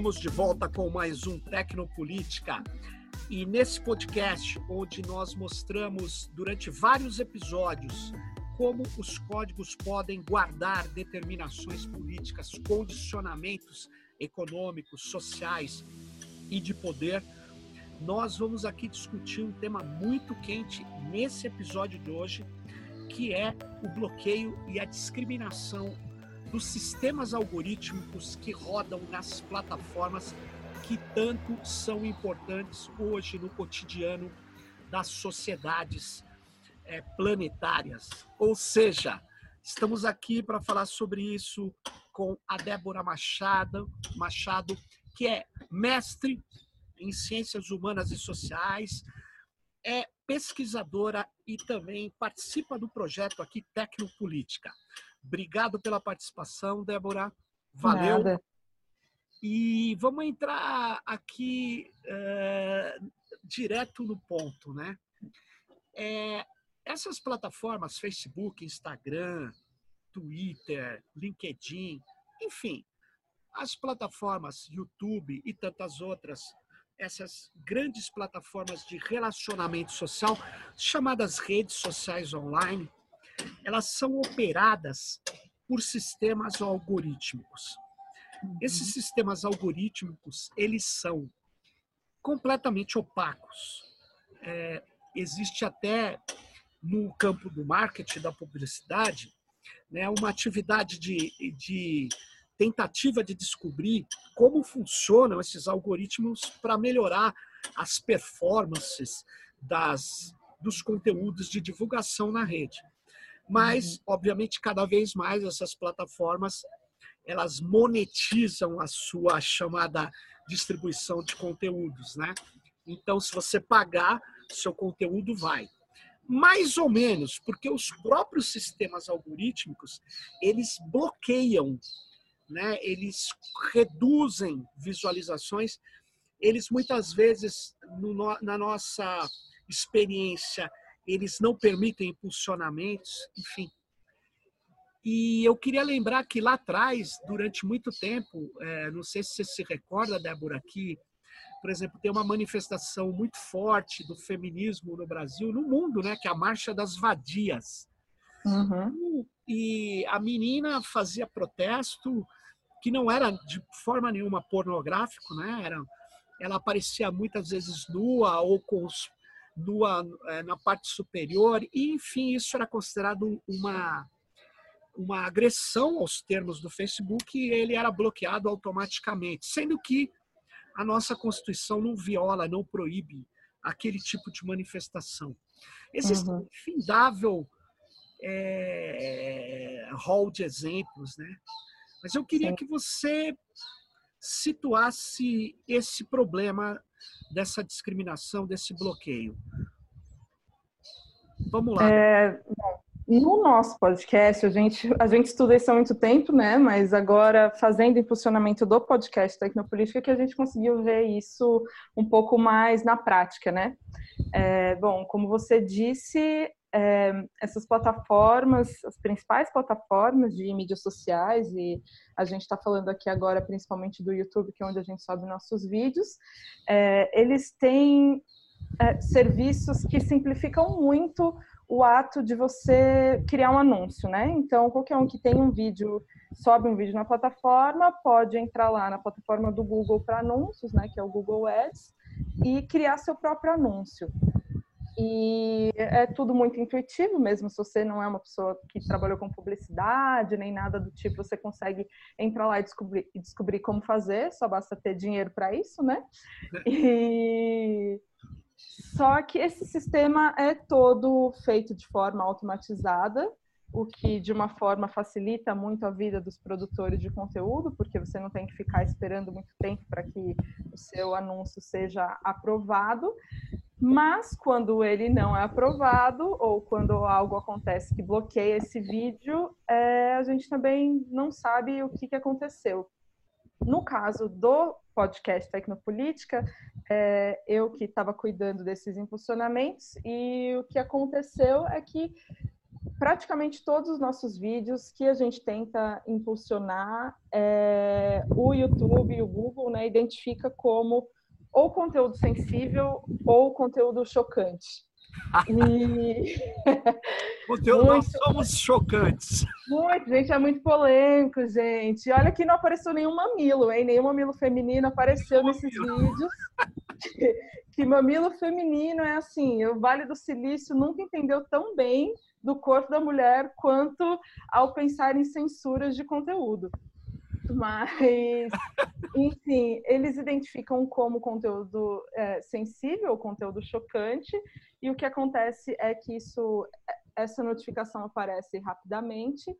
Estamos de volta com mais um Tecnopolítica. E nesse podcast, onde nós mostramos durante vários episódios como os códigos podem guardar determinações políticas, condicionamentos econômicos, sociais e de poder, nós vamos aqui discutir um tema muito quente nesse episódio de hoje, que é o bloqueio e a discriminação dos sistemas algorítmicos que rodam nas plataformas que tanto são importantes hoje no cotidiano das sociedades é, planetárias. Ou seja, estamos aqui para falar sobre isso com a Débora Machado, Machado, que é mestre em ciências humanas e sociais, é pesquisadora e também participa do projeto aqui Tecnopolítica. Obrigado pela participação, Débora. Valeu. Nada. E vamos entrar aqui é, direto no ponto, né? É, essas plataformas, Facebook, Instagram, Twitter, LinkedIn, enfim, as plataformas YouTube e tantas outras, essas grandes plataformas de relacionamento social, chamadas redes sociais online, elas são operadas por sistemas algorítmicos. Esses uhum. sistemas algorítmicos, eles são completamente opacos. É, existe até no campo do marketing, da publicidade, né, uma atividade de, de tentativa de descobrir como funcionam esses algoritmos para melhorar as performances das, dos conteúdos de divulgação na rede. Mas, uhum. obviamente, cada vez mais essas plataformas elas monetizam a sua chamada distribuição de conteúdos, né? Então, se você pagar, seu conteúdo vai. Mais ou menos, porque os próprios sistemas algorítmicos, eles bloqueiam, né? Eles reduzem visualizações, eles muitas vezes no, na nossa experiência, eles não permitem impulsionamentos, enfim, e eu queria lembrar que lá atrás, durante muito tempo, é, não sei se você se recorda, Débora, que, por exemplo, tem uma manifestação muito forte do feminismo no Brasil, no mundo, né, que é a Marcha das Vadias. Uhum. E a menina fazia protesto que não era de forma nenhuma pornográfico, né? Era, ela aparecia muitas vezes nua ou com os, nua é, na parte superior, e enfim, isso era considerado uma uma agressão aos termos do Facebook e ele era bloqueado automaticamente, sendo que a nossa Constituição não viola, não proíbe aquele tipo de manifestação. Existe uhum. um infindável é, rol de exemplos, né? Mas eu queria Sim. que você situasse esse problema dessa discriminação, desse bloqueio. Vamos lá. É, no nosso podcast, a gente, a gente estuda isso há muito tempo, né? Mas agora, fazendo impulsionamento do podcast Tecnopolítica, que a gente conseguiu ver isso um pouco mais na prática, né? É, bom, como você disse, essas plataformas, as principais plataformas de mídias sociais, e a gente está falando aqui agora principalmente do YouTube, que é onde a gente sobe nossos vídeos, é, eles têm é, serviços que simplificam muito o ato de você criar um anúncio, né? Então, qualquer um que tem um vídeo, sobe um vídeo na plataforma, pode entrar lá na plataforma do Google para anúncios, né? Que é o Google Ads, e criar seu próprio anúncio. E é tudo muito intuitivo, mesmo se você não é uma pessoa que trabalhou com publicidade, nem nada do tipo, você consegue entrar lá e descobrir, e descobrir como fazer, só basta ter dinheiro para isso, né? E só que esse sistema é todo feito de forma automatizada, o que de uma forma facilita muito a vida dos produtores de conteúdo, porque você não tem que ficar esperando muito tempo para que o seu anúncio seja aprovado. Mas quando ele não é aprovado ou quando algo acontece que bloqueia esse vídeo, é, a gente também não sabe o que, que aconteceu. No caso do podcast Tecnopolítica, é, eu que estava cuidando desses impulsionamentos, e o que aconteceu é que praticamente todos os nossos vídeos que a gente tenta impulsionar, é, o YouTube e o Google né, identifica como ou conteúdo sensível ou conteúdo chocante. E... Conteúdo, muito, nós somos chocantes. Muito, gente, é muito polêmico, gente. Olha que não apareceu nenhum mamilo, hein? Nenhum mamilo feminino apareceu nesses vídeos. Que, que mamilo feminino é assim, o Vale do Silício nunca entendeu tão bem do corpo da mulher quanto ao pensar em censuras de conteúdo. Mas, enfim, eles identificam como conteúdo é, sensível, conteúdo chocante, e o que acontece é que isso, essa notificação aparece rapidamente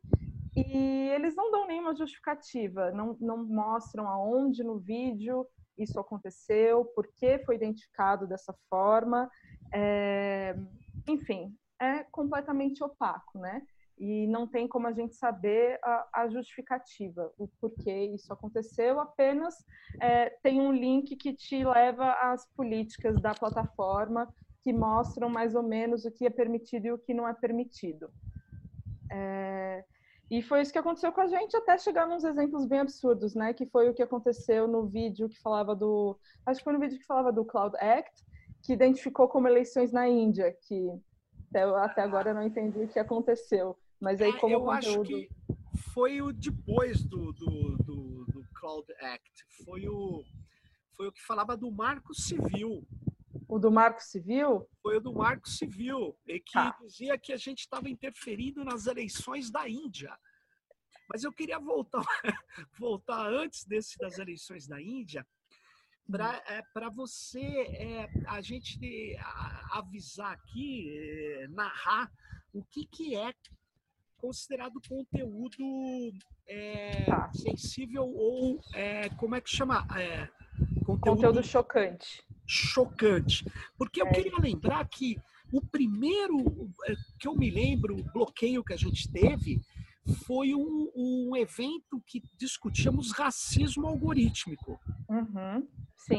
e eles não dão nenhuma justificativa, não, não mostram aonde no vídeo isso aconteceu, por que foi identificado dessa forma. É, enfim, é completamente opaco, né? E não tem como a gente saber a, a justificativa, o porquê isso aconteceu, apenas é, tem um link que te leva às políticas da plataforma que mostram mais ou menos o que é permitido e o que não é permitido. É, e foi isso que aconteceu com a gente, até chegar nos exemplos bem absurdos, né? Que foi o que aconteceu no vídeo que falava do. Acho que foi no vídeo que falava do Cloud Act, que identificou como eleições na Índia, que até, agora eu não entendi o que aconteceu. Mas aí, é, como eu conteúdo... acho que foi o depois do, do, do, do Cloud Act. Foi o, foi o que falava do marco civil. O do Marco Civil? Foi o do Marco Civil, e que tá. dizia que a gente estava interferindo nas eleições da Índia. Mas eu queria voltar, voltar antes desse das eleições da Índia, para é, você, é, a gente avisar aqui, é, narrar o que, que é considerado conteúdo é, tá. sensível ou é, como é que chama? É, conteúdo, conteúdo chocante chocante. Porque eu é. queria lembrar que o primeiro eh, que eu me lembro, o bloqueio que a gente teve, foi um, um evento que discutíamos racismo algorítmico. Uhum,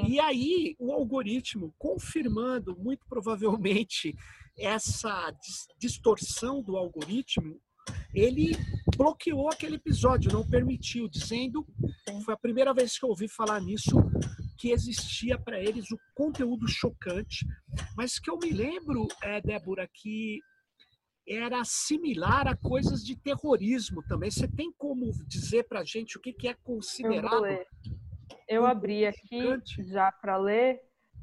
e aí, o algoritmo, confirmando muito provavelmente essa distorção do algoritmo, ele bloqueou aquele episódio, não permitiu, dizendo, foi a primeira vez que eu ouvi falar nisso, que existia para eles o conteúdo chocante, mas que eu me lembro, é, Débora, que era similar a coisas de terrorismo também. Você tem como dizer para a gente o que, que é considerado? Eu, eu abri aqui já para ler.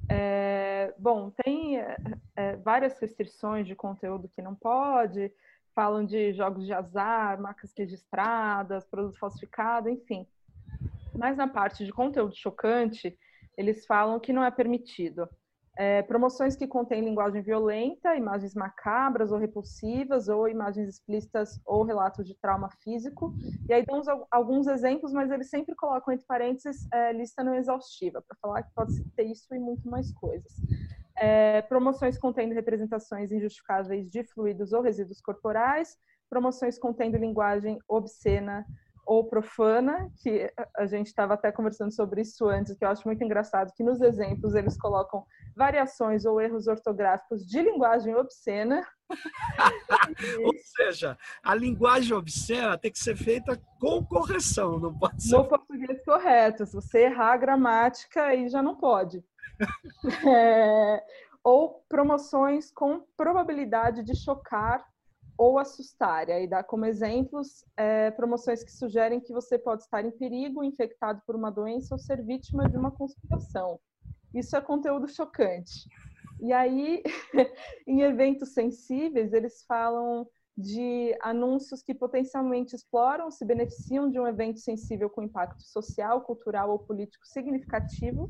É, bom, tem é, é, várias restrições de conteúdo que não pode, falam de jogos de azar, marcas registradas, produto falsificado, enfim. Mas na parte de conteúdo chocante, eles falam que não é permitido. É, promoções que contêm linguagem violenta, imagens macabras ou repulsivas, ou imagens explícitas ou relatos de trauma físico. E aí dão alguns exemplos, mas eles sempre colocam entre parênteses é, lista não exaustiva, para falar que pode ter isso e muito mais coisas. É, promoções contendo representações injustificáveis de fluidos ou resíduos corporais, promoções contendo linguagem obscena, ou profana, que a gente estava até conversando sobre isso antes, que eu acho muito engraçado, que nos exemplos eles colocam variações ou erros ortográficos de linguagem obscena. ou seja, a linguagem obscena tem que ser feita com correção, não pode ser. No português correto. Se você errar a gramática, aí já não pode. é... Ou promoções com probabilidade de chocar ou assustar. E aí dá como exemplos é, promoções que sugerem que você pode estar em perigo, infectado por uma doença ou ser vítima de uma conspiração. Isso é conteúdo chocante. E aí, em eventos sensíveis, eles falam de anúncios que potencialmente exploram, se beneficiam de um evento sensível com impacto social, cultural ou político significativo,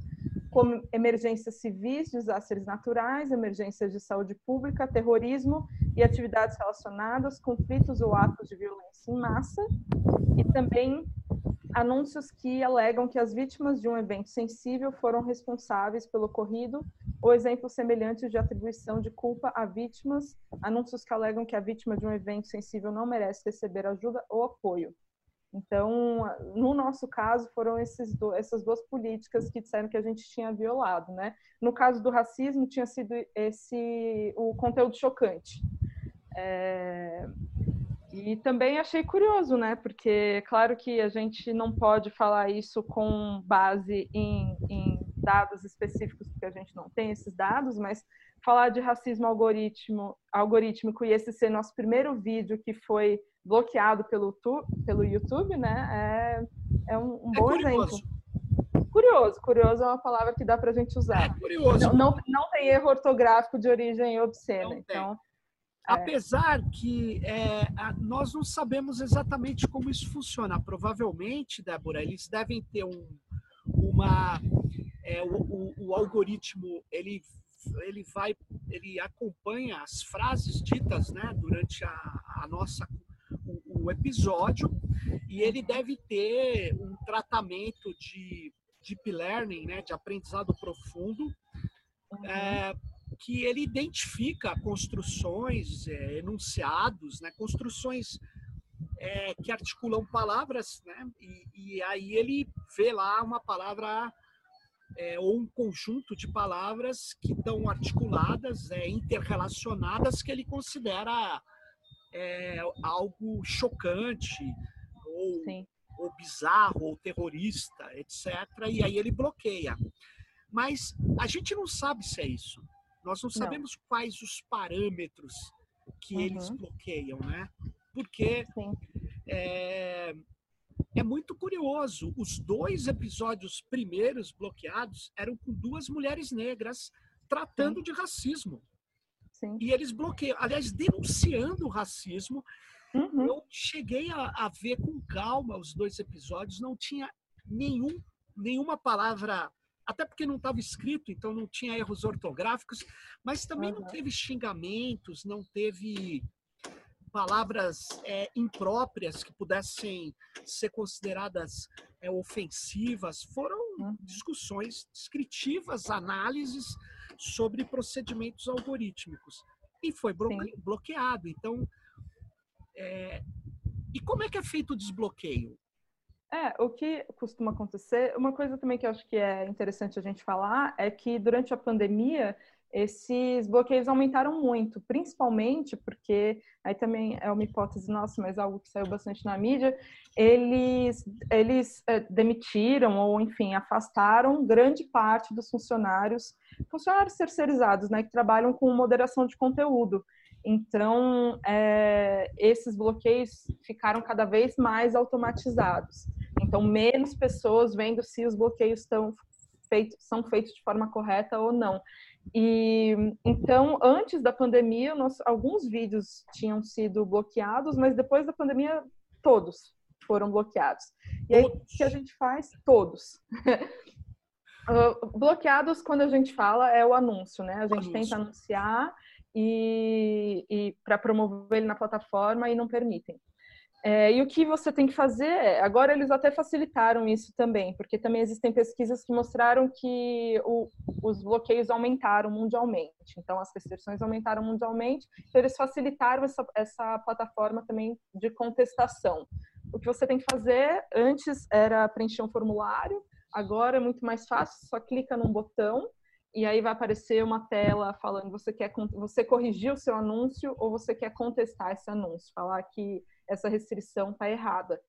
como emergências civis, desastres naturais, emergências de saúde pública, terrorismo e atividades relacionadas, conflitos ou atos de violência em massa, e também anúncios que alegam que as vítimas de um evento sensível foram responsáveis pelo ocorrido, ou exemplos semelhantes de atribuição de culpa a vítimas, anúncios que alegam que a vítima de um evento sensível não merece receber ajuda ou apoio. Então, no nosso caso, foram esses do, essas duas políticas que disseram que a gente tinha violado, né? No caso do racismo, tinha sido esse o conteúdo chocante. É... E também achei curioso, né? Porque, claro que a gente não pode falar isso com base em, em dados específicos, porque a gente não tem esses dados, mas falar de racismo algorítmico e esse ser nosso primeiro vídeo que foi bloqueado pelo, tu, pelo YouTube, né? É, é um, um é bom exemplo. Curioso, curioso é uma palavra que dá para a gente usar. É curioso. Não, não, não, tem erro ortográfico de origem obscena. então, é. Apesar que é, nós não sabemos exatamente como isso funciona. Provavelmente, Débora, eles devem ter um, uma. É, o, o, o, algoritmo ele, ele vai, ele acompanha as frases ditas né, durante a, a nossa o, episódio e ele deve ter um tratamento de deep learning, né, de aprendizado profundo, uhum. é, que ele identifica construções, é, enunciados, né, construções é, que articulam palavras, né, e, e, aí ele vê lá uma palavra é, ou um conjunto de palavras que estão articuladas, é, interrelacionadas, que ele considera é, algo chocante ou, ou bizarro ou terrorista, etc. E aí ele bloqueia. Mas a gente não sabe se é isso. Nós não sabemos não. quais os parâmetros que uhum. eles bloqueiam, né? Porque é, é, muito curioso. Os dois episódios primeiros bloqueados eram com duas mulheres negras tratando Sim. de racismo. Sim. E eles bloqueiam, aliás, denunciando o racismo. Uhum. Eu cheguei a, a ver com calma os dois episódios, não tinha nenhum, nenhuma palavra até porque não estava escrito, então não tinha erros ortográficos, mas também uhum. não teve xingamentos, não teve palavras é, impróprias que pudessem ser consideradas é, ofensivas. Foram uhum. discussões descritivas, análises sobre procedimentos algorítmicos. E foi bloque bloqueado. Então, é... e como é que é feito o desbloqueio? É, o que costuma acontecer, uma coisa também que eu acho que é interessante a gente falar é que durante a pandemia esses bloqueios aumentaram muito, principalmente porque, aí também é uma hipótese nossa, mas algo que saiu bastante na mídia, eles, eles é, demitiram ou, enfim, afastaram grande parte dos funcionários, funcionários terceirizados, né, que trabalham com moderação de conteúdo. Então, é, esses bloqueios ficaram cada vez mais automatizados. Então, menos pessoas vendo se os bloqueios estão feitos, são feitos de forma correta ou não. E então, antes da pandemia, nós, alguns vídeos tinham sido bloqueados, mas depois da pandemia, todos foram bloqueados. E aí, o que a gente faz? Todos. uh, bloqueados, quando a gente fala, é o anúncio, né? A gente anúncio. tenta anunciar e, e para promover ele na plataforma e não permitem. É, e o que você tem que fazer é, agora eles até facilitaram isso também, porque também existem pesquisas que mostraram que o, os bloqueios aumentaram mundialmente, então as restrições aumentaram mundialmente, então eles facilitaram essa, essa plataforma também de contestação. O que você tem que fazer antes era preencher um formulário, agora é muito mais fácil, só clica num botão e aí vai aparecer uma tela falando você quer você corrigir o seu anúncio ou você quer contestar esse anúncio, falar que essa restrição está errada.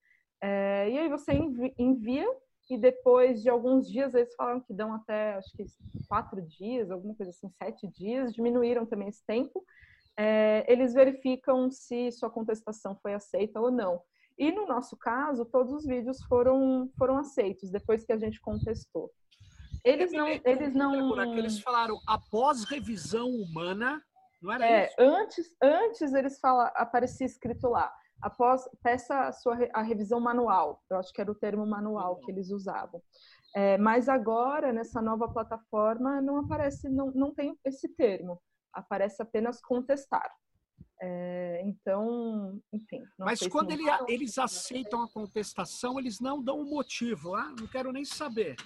É, e aí você envia e depois de alguns dias eles falaram que dão até acho que quatro dias, alguma coisa assim, sete dias, diminuíram também esse tempo. É, eles verificam se sua contestação foi aceita ou não. E no nosso caso, todos os vídeos foram foram aceitos depois que a gente contestou. Eles não. Eles não. eles falaram após revisão humana, não era é, isso? Antes, antes eles falam, aparecia escrito lá. Após peça a sua a revisão manual. Eu acho que era o termo manual que eles usavam. É, mas agora nessa nova plataforma não aparece, não, não tem esse termo. Aparece apenas contestar. É, então, enfim. Mas quando ele, eles aceitam a contestação, eles não dão um motivo. Ah, não quero nem saber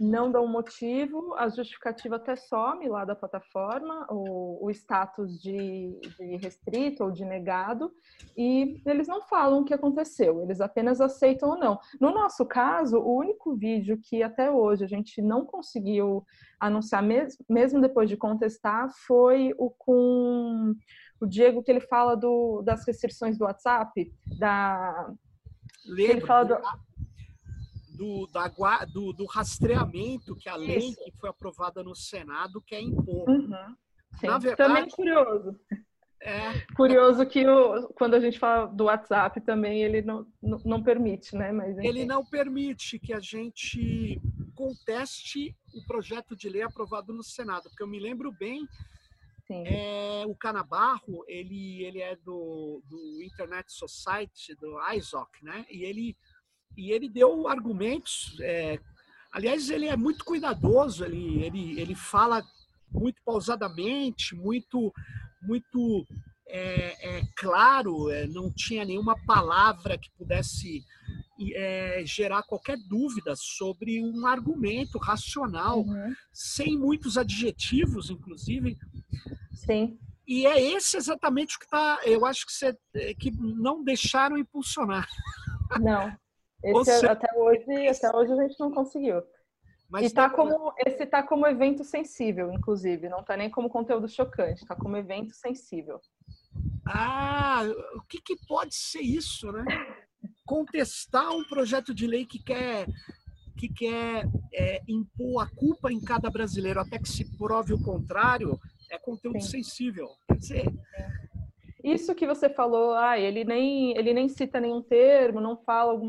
não dão motivo, a justificativa até some lá da plataforma, o, o status de, de, restrito ou de negado, e eles não falam o que aconteceu, eles apenas aceitam ou não. No nosso caso, o único vídeo que até hoje a gente não conseguiu anunciar, mesmo, mesmo depois de contestar, foi o com o Diego que ele fala do, das restrições do WhatsApp, da Lembro, ele fala do, do, da, do, do, rastreamento que a lei Isso. que foi aprovada no Senado quer impor. Uhum. Na verdade, Também é curioso. É. Curioso que o, quando a gente fala do WhatsApp também ele não, não, não permite, né? Mas, ele não permite que a gente conteste o projeto de lei aprovado no Senado, porque eu me lembro bem é, o Canabarro, ele, ele é do, do Internet Society, do ISOC, né? E ele, e ele deu argumentos. É, aliás, ele é muito cuidadoso, ele, ele, ele fala muito pausadamente, muito, muito é, é, claro, é, não tinha nenhuma palavra que pudesse é, gerar qualquer dúvida sobre um argumento racional, uhum. sem muitos adjetivos, inclusive. Sim. E é esse exatamente o que está, eu acho que, você, é, que não deixaram impulsionar. Não. Esse, seja, até, hoje, até hoje a gente não conseguiu. Mas e tá como, esse está como evento sensível, inclusive, não está nem como conteúdo chocante, está como evento sensível. Ah, o que, que pode ser isso, né? Contestar um projeto de lei que quer que quer é, impor a culpa em cada brasileiro até que se prove o contrário é conteúdo Sim. sensível. Quer dizer, isso que você falou, ah, ele nem ele nem cita nenhum termo, não fala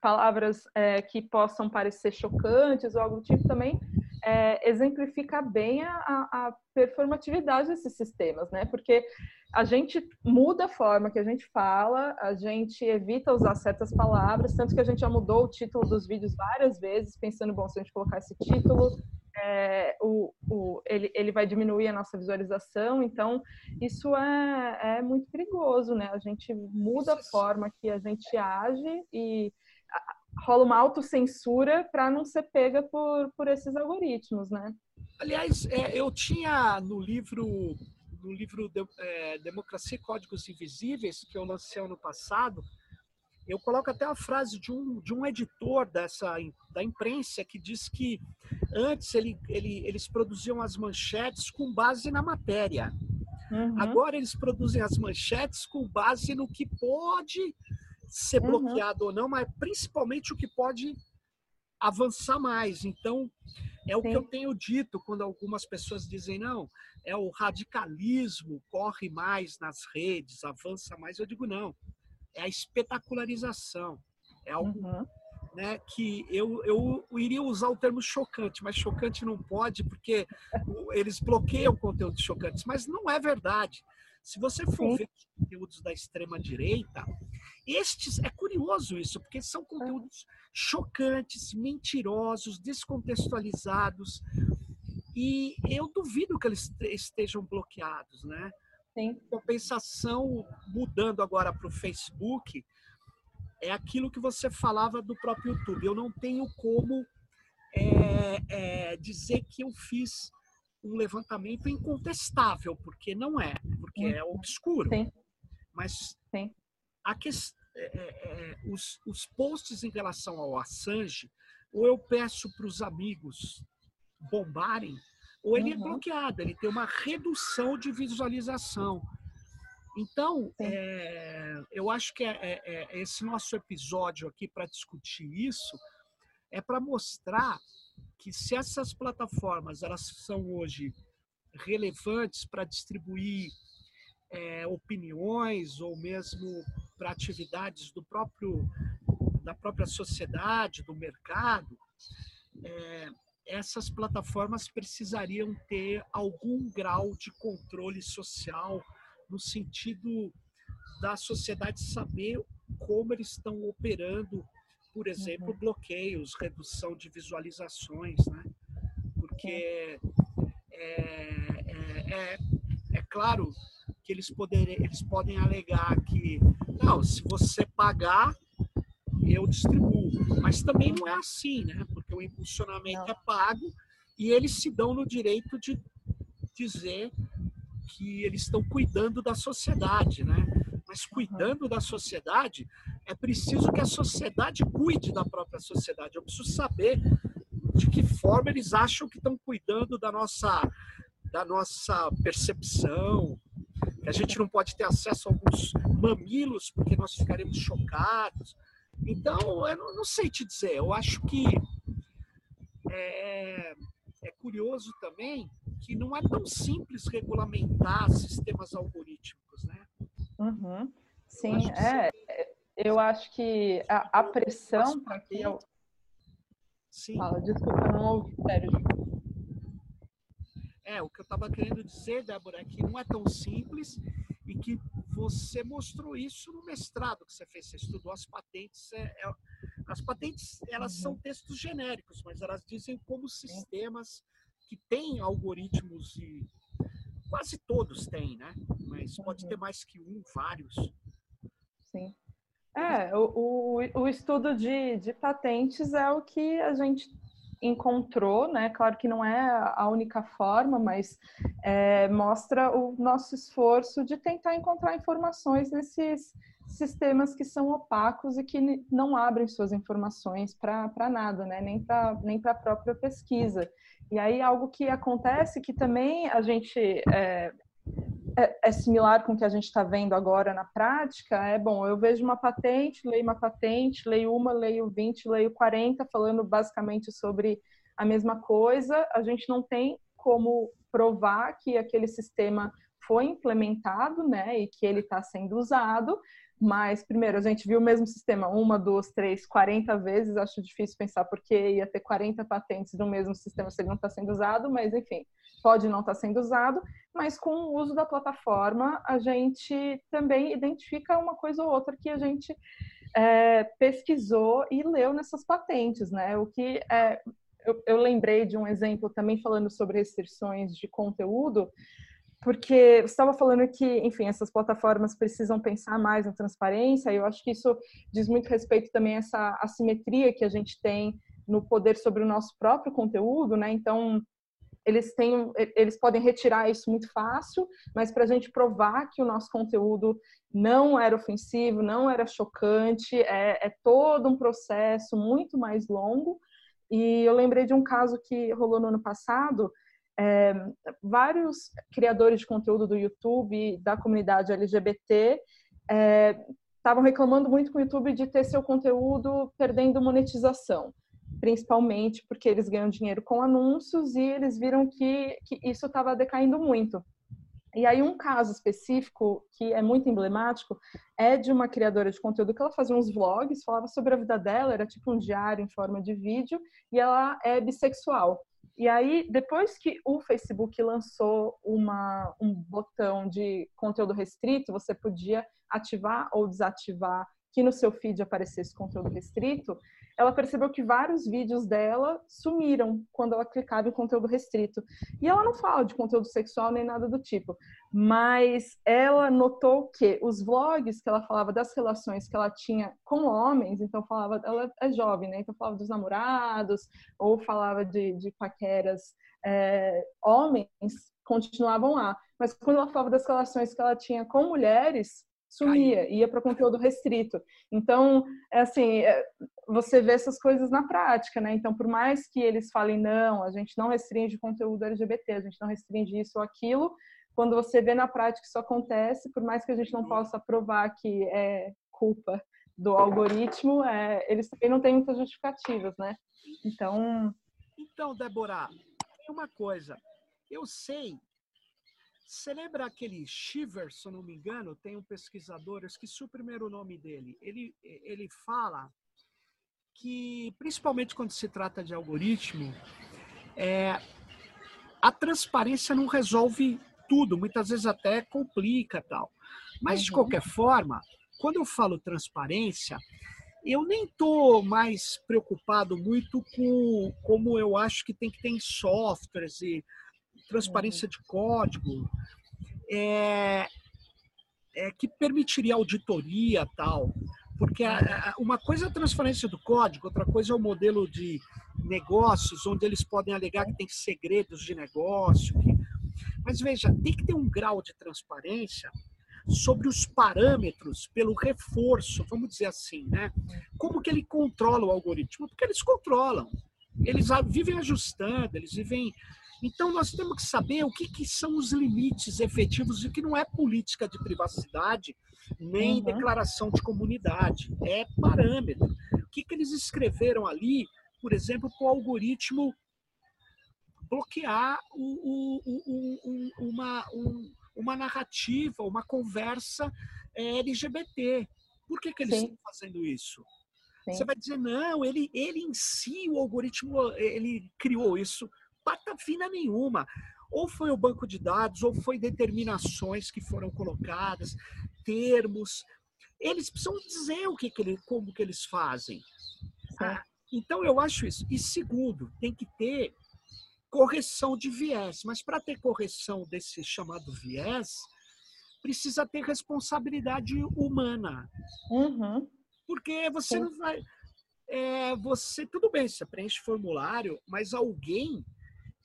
palavras é, que possam parecer chocantes ou algo do tipo também é, exemplifica bem a, a, performatividade desses sistemas, né? Porque a gente muda a forma que a gente fala, a gente evita usar certas palavras, tanto que a gente já mudou o título dos vídeos várias vezes, pensando, bom, se a gente colocar esse título, é, o, o, ele, ele vai diminuir a nossa visualização, então isso é, é muito perigoso, né? A gente muda a forma que a gente age e rola uma autocensura para não ser pega por, por esses algoritmos, né? Aliás, é, eu tinha no livro no livro de, é, Democracia e Códigos Invisíveis que eu lancei ano passado, eu coloco até a frase de um, de um editor dessa da imprensa que diz que antes ele, ele, eles produziam as manchetes com base na matéria. Uhum. Agora eles produzem as manchetes com base no que pode ser uhum. bloqueado ou não, mas principalmente o que pode avançar mais. Então, é o Sim. que eu tenho dito quando algumas pessoas dizem, não, é o radicalismo, corre mais nas redes, avança mais. Eu digo, não, é a espetacularização. É algo uhum. né, que eu, eu iria usar o termo chocante, mas chocante não pode, porque eles bloqueiam conteúdos chocantes, mas não é verdade. Se você for Sim. ver os conteúdos da extrema-direita, estes, é curioso isso, porque são conteúdos chocantes, mentirosos, descontextualizados, e eu duvido que eles estejam bloqueados, né? Sim. Compensação, mudando agora para o Facebook, é aquilo que você falava do próprio YouTube. Eu não tenho como é, é, dizer que eu fiz um levantamento incontestável, porque não é, porque é obscuro. Sim. Mas Sim. A que, é, é, é, os, os posts em relação ao Assange, ou eu peço para os amigos bombarem, ou ele é uhum. é bloqueado, ele tem uma redução de visualização. Então, é, eu acho que é, é, esse nosso episódio aqui para discutir isso é para mostrar que se essas plataformas elas são hoje relevantes para distribuir é, opiniões ou mesmo para atividades do próprio da própria sociedade, do mercado, é, essas plataformas precisariam ter algum grau de controle social no sentido da sociedade saber como eles estão operando, por exemplo, uhum. bloqueios, redução de visualizações, né? Porque é, é, é, é claro que eles, poderem, eles podem alegar que, não, se você pagar, eu distribuo. Mas também não é assim, né? Porque o impulsionamento não. é pago e eles se dão no direito de dizer que eles estão cuidando da sociedade, né? Mas cuidando da sociedade, é preciso que a sociedade cuide da própria sociedade. Eu preciso saber de que forma eles acham que estão cuidando da nossa, da nossa percepção, que a gente não pode ter acesso a alguns mamilos porque nós ficaremos chocados. Então, eu não, não sei te dizer, eu acho que é, é curioso também que não é tão simples regulamentar sistemas algorítmicos, né? Uhum. Sim, é. Eu acho que a, a pressão para que eu... Sim. Fala, desculpa, não ouvi, sério. É, o que eu estava querendo dizer, Débora, é que não é tão simples e que você mostrou isso no mestrado que você fez, você estudou as patentes. É, é, as patentes, elas uhum. são textos genéricos, mas elas dizem como sistemas que têm algoritmos e quase todos têm, né? Mas pode ter uhum. mais que um, vários. Sim. É, o, o, o estudo de, de patentes é o que a gente encontrou, né? Claro que não é a única forma, mas é, mostra o nosso esforço de tentar encontrar informações nesses sistemas que são opacos e que não abrem suas informações para nada, né? Nem para nem a própria pesquisa. E aí algo que acontece que também a gente é, é, é similar com o que a gente está vendo agora na prática, é bom, eu vejo uma patente, leio uma patente, leio uma, leio 20, leio 40, falando basicamente sobre a mesma coisa, a gente não tem como provar que aquele sistema foi implementado, né, e que ele está sendo usado, mas, primeiro, a gente viu o mesmo sistema uma, duas, três, 40 vezes. Acho difícil pensar porque ia ter 40 patentes no mesmo sistema se ele não está sendo usado, mas, enfim, pode não estar tá sendo usado. Mas, com o uso da plataforma, a gente também identifica uma coisa ou outra que a gente é, pesquisou e leu nessas patentes, né? O que é, eu, eu lembrei de um exemplo também falando sobre restrições de conteúdo porque você estava falando que, enfim, essas plataformas precisam pensar mais na transparência, e eu acho que isso diz muito respeito também a essa assimetria que a gente tem no poder sobre o nosso próprio conteúdo, né? Então, eles têm, eles podem retirar isso muito fácil, mas para a gente provar que o nosso conteúdo não era ofensivo, não era chocante, é, é todo um processo muito mais longo. E eu lembrei de um caso que rolou no ano passado, é, vários criadores de conteúdo do YouTube, da comunidade LGBT, estavam é, reclamando muito com o YouTube de ter seu conteúdo perdendo monetização, principalmente porque eles ganham dinheiro com anúncios e eles viram que, que isso estava decaindo muito. E aí um caso específico que é muito emblemático é de uma criadora de conteúdo que ela fazia uns vlogs, falava sobre a vida dela, era tipo um diário em forma de vídeo, e ela é bissexual. E aí, depois que o Facebook lançou uma, um botão de conteúdo restrito, você podia ativar ou desativar que no seu feed aparecesse conteúdo restrito, ela percebeu que vários vídeos dela sumiram quando ela clicava em conteúdo restrito. E ela não fala de conteúdo sexual nem nada do tipo, mas ela notou que os vlogs que ela falava das relações que ela tinha com homens, então falava, ela é jovem, né? Então falava dos namorados, ou falava de, de paqueras é, homens, continuavam lá. Mas quando ela falava das relações que ela tinha com mulheres, sumia, ia para conteúdo restrito. Então, é assim, é, você vê essas coisas na prática, né? Então, por mais que eles falem, não, a gente não restringe conteúdo LGBT, a gente não restringe isso ou aquilo, quando você vê na prática isso acontece, por mais que a gente não possa provar que é culpa do algoritmo, é, eles também não têm muitas justificativas, né? Então... Então, Débora, uma coisa. Eu sei você lembra aquele Shiver, se eu não me engano, tem um pesquisador, eu esqueci o primeiro nome dele. Ele, ele fala que, principalmente quando se trata de algoritmo, é, a transparência não resolve tudo, muitas vezes até complica tal. Mas, uhum. de qualquer forma, quando eu falo transparência, eu nem estou mais preocupado muito com como eu acho que tem que ter em softwares e transparência de código, é, é, que permitiria auditoria tal. Porque a, a, uma coisa é a transparência do código, outra coisa é o modelo de negócios, onde eles podem alegar que tem segredos de negócio. Que... Mas veja, tem que ter um grau de transparência sobre os parâmetros pelo reforço, vamos dizer assim, né? Como que ele controla o algoritmo? Porque eles controlam. Eles vivem ajustando, eles vivem Então, nós temos que saber o que, que são os limites efetivos e que não é política de privacidade, nem uhum. declaração de comunidade, é parâmetro. O que, que eles escreveram ali, por exemplo, para o algoritmo bloquear o, o, o, uma, uma narrativa, uma conversa é, LGBT. Por que, que eles Sim. estão fazendo isso? Sim. Você vai dizer, não, ele, ele em si, o algoritmo, ele criou isso. Patavina nenhuma. Ou foi o banco de dados, ou foi determinações que foram colocadas, termos. Eles precisam dizer o que, que ele, como que eles fazem. Ah, então, eu acho isso. E segundo, tem que ter correção de viés. Mas para ter correção desse chamado viés, precisa ter responsabilidade humana. Uhum. Porque você Sim. não vai. É, você, tudo bem, você preenche formulário, mas alguém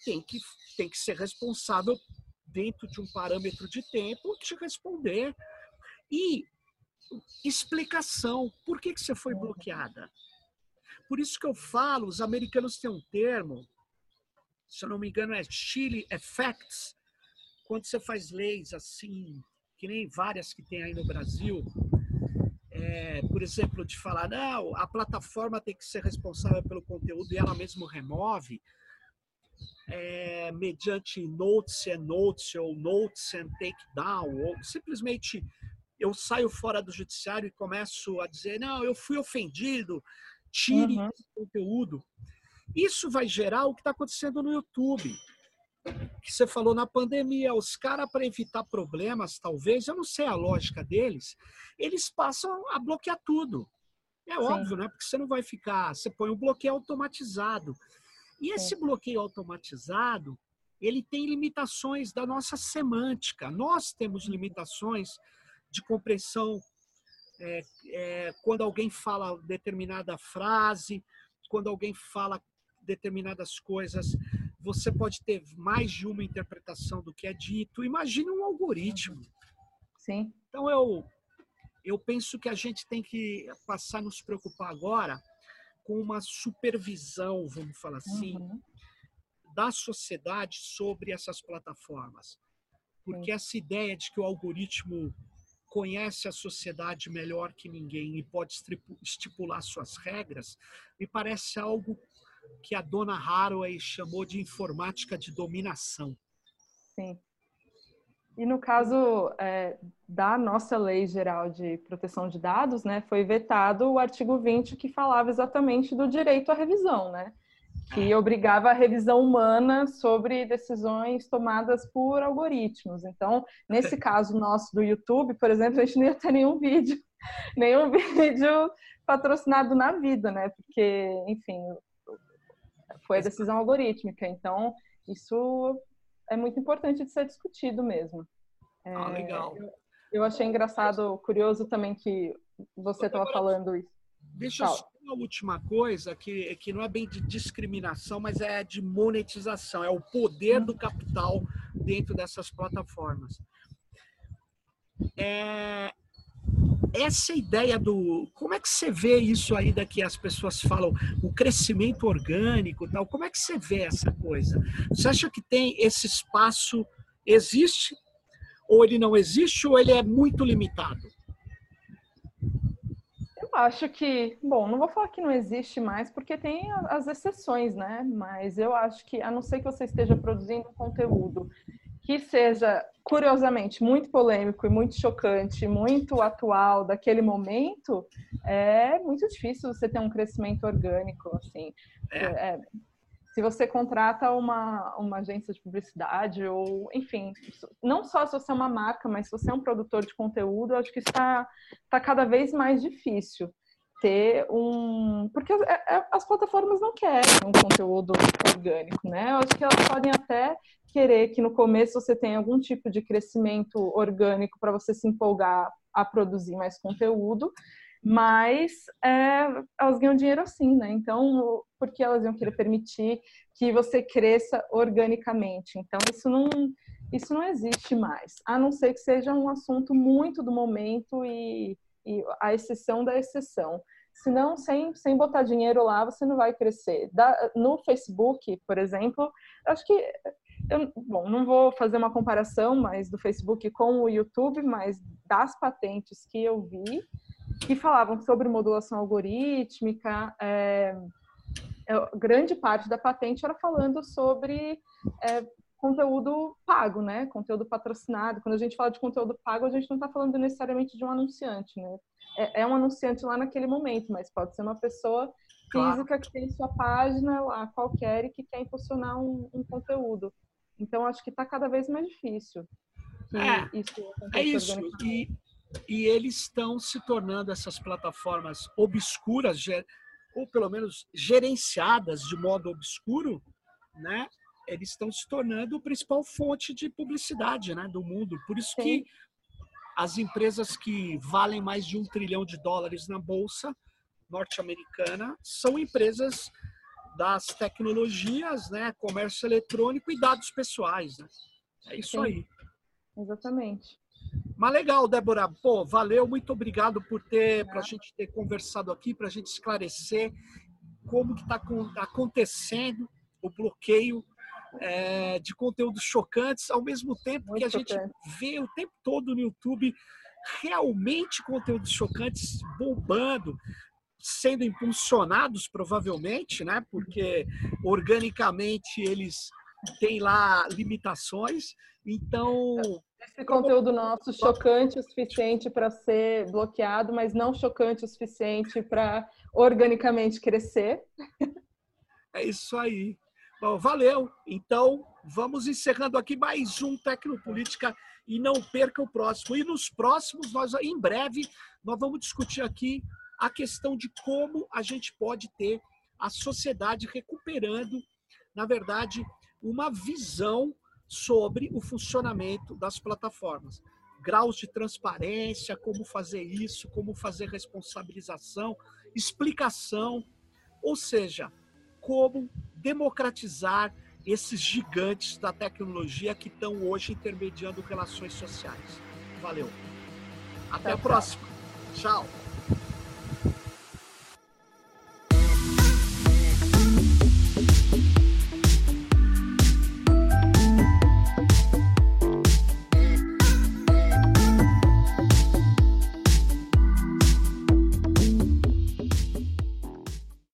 tem que, tem que ser responsável dentro de um parâmetro de tempo de responder. E explicação. Por que, que você foi bloqueada? Por isso que eu falo, os americanos têm um termo se eu não me engano, é Chile Effects, quando você faz leis assim, que nem várias que tem aí no Brasil, é, por exemplo, de falar, não, a plataforma tem que ser responsável pelo conteúdo e ela mesma remove, é, mediante notes and notes, ou notes and take down, ou simplesmente eu saio fora do judiciário e começo a dizer, não, eu fui ofendido, tire uhum. esse conteúdo. Isso vai gerar o que está acontecendo no YouTube. Que você falou na pandemia, os caras, para evitar problemas, talvez, eu não sei a lógica deles, eles passam a bloquear tudo. É Sim. óbvio, né? Porque você não vai ficar. Você põe um bloqueio automatizado. E esse bloqueio automatizado, ele tem limitações da nossa semântica. Nós temos limitações de compreensão é, é, quando alguém fala determinada frase, quando alguém fala determinadas coisas, você pode ter mais de uma interpretação do que é dito. Imagine um algoritmo. Sim. Então eu eu penso que a gente tem que passar a nos preocupar agora com uma supervisão, vamos falar assim, uhum. da sociedade sobre essas plataformas. Porque Sim. essa ideia de que o algoritmo conhece a sociedade melhor que ninguém e pode estipular suas regras, me parece algo que a dona Haraway chamou de informática de dominação. Sim. E no caso é, da nossa lei geral de proteção de dados, né, foi vetado o artigo 20 que falava exatamente do direito à revisão, né, que é. obrigava a revisão humana sobre decisões tomadas por algoritmos. Então, nesse caso nosso do YouTube, por exemplo, a gente não ia ter nenhum vídeo, nenhum vídeo patrocinado na vida, né, porque, enfim, foi a decisão algorítmica. Então, isso é muito importante de ser discutido mesmo. É, ah, legal. Eu, eu, achei engraçado, curioso também que você estava falando isso. Deixa Fala. eu só uma última coisa que, que não é bem de discriminação, mas é de monetização, é o poder do capital dentro dessas plataformas. É, essa ideia do. Como é que você vê isso aí daqui? As pessoas falam o crescimento orgânico tal. Como é que você vê essa coisa? Você acha que tem esse espaço? Existe? Ou ele não existe? Ou ele é muito limitado? Eu acho que, bom, não vou falar que não existe mais, porque tem as exceções, né? Mas eu acho que, a não ser que você esteja produzindo conteúdo que seja, curiosamente, muito polêmico e muito chocante, muito atual daquele momento, é muito difícil você ter um crescimento orgânico, assim. É. É, se você contrata uma, uma agência de publicidade ou, enfim, não só se você é uma marca, mas se você é um produtor de conteúdo, acho que está tá cada vez mais difícil ter um. Porque é, é, as plataformas não querem um conteúdo orgânico, né? Eu acho que elas podem até querer que no começo você tenha algum tipo de crescimento orgânico para você se empolgar a produzir mais conteúdo, mas é, elas ganham dinheiro assim, né? Então, por que elas iam querer permitir que você cresça organicamente? Então, isso não, isso não existe mais, a não ser que seja um assunto muito do momento e, e a exceção da exceção. senão sem, sem botar dinheiro lá você não vai crescer. Da, no Facebook, por exemplo, acho que eu, bom, não vou fazer uma comparação mais do Facebook com o YouTube, mas das patentes que eu vi que falavam sobre modulação algorítmica, é, grande parte da patente era falando sobre é, conteúdo pago, né? Conteúdo patrocinado. Quando a gente fala de conteúdo pago, a gente não está falando necessariamente de um anunciante, né? É, é, um anunciante lá naquele momento, mas pode ser uma pessoa física claro. que tem sua página lá qualquer e que quer impulsionar um, um conteúdo. Então, acho que está cada vez mais difícil. é, isso é isso. E, e eles estão se tornando essas plataformas obscuras, ou pelo menos gerenciadas de modo obscuro, né? Eles estão se tornando a principal fonte de publicidade, né, do mundo. Por isso Sim. que as empresas que valem mais de um trilhão de dólares na bolsa norte-americana são empresas das tecnologias, né, comércio eletrônico e dados pessoais, né? É isso Sim. aí. Exatamente. Mas legal, Débora. Pô, valeu, muito obrigado por ter, para a gente ter conversado aqui, para a gente esclarecer como que está acontecendo o bloqueio é, de conteúdos chocantes, ao mesmo tempo muito que a gente vê o tempo todo no YouTube realmente conteúdos chocantes bombando, sendo impulsionados provavelmente, né? Porque organicamente eles têm lá limitações. Então, esse conteúdo nosso chocante o suficiente para ser bloqueado, mas não chocante o suficiente para organicamente crescer. É isso aí. Bom, valeu. Então, vamos encerrando aqui mais um Tecnopolítica e não perca o próximo. E nos próximos, nós em breve, nós vamos discutir aqui a questão de como a gente pode ter a sociedade recuperando, na verdade, uma visão sobre o funcionamento das plataformas. Graus de transparência, como fazer isso, como fazer responsabilização, explicação, ou seja, como democratizar esses gigantes da tecnologia que estão hoje intermediando relações sociais. Valeu. Até a próxima. Tchau.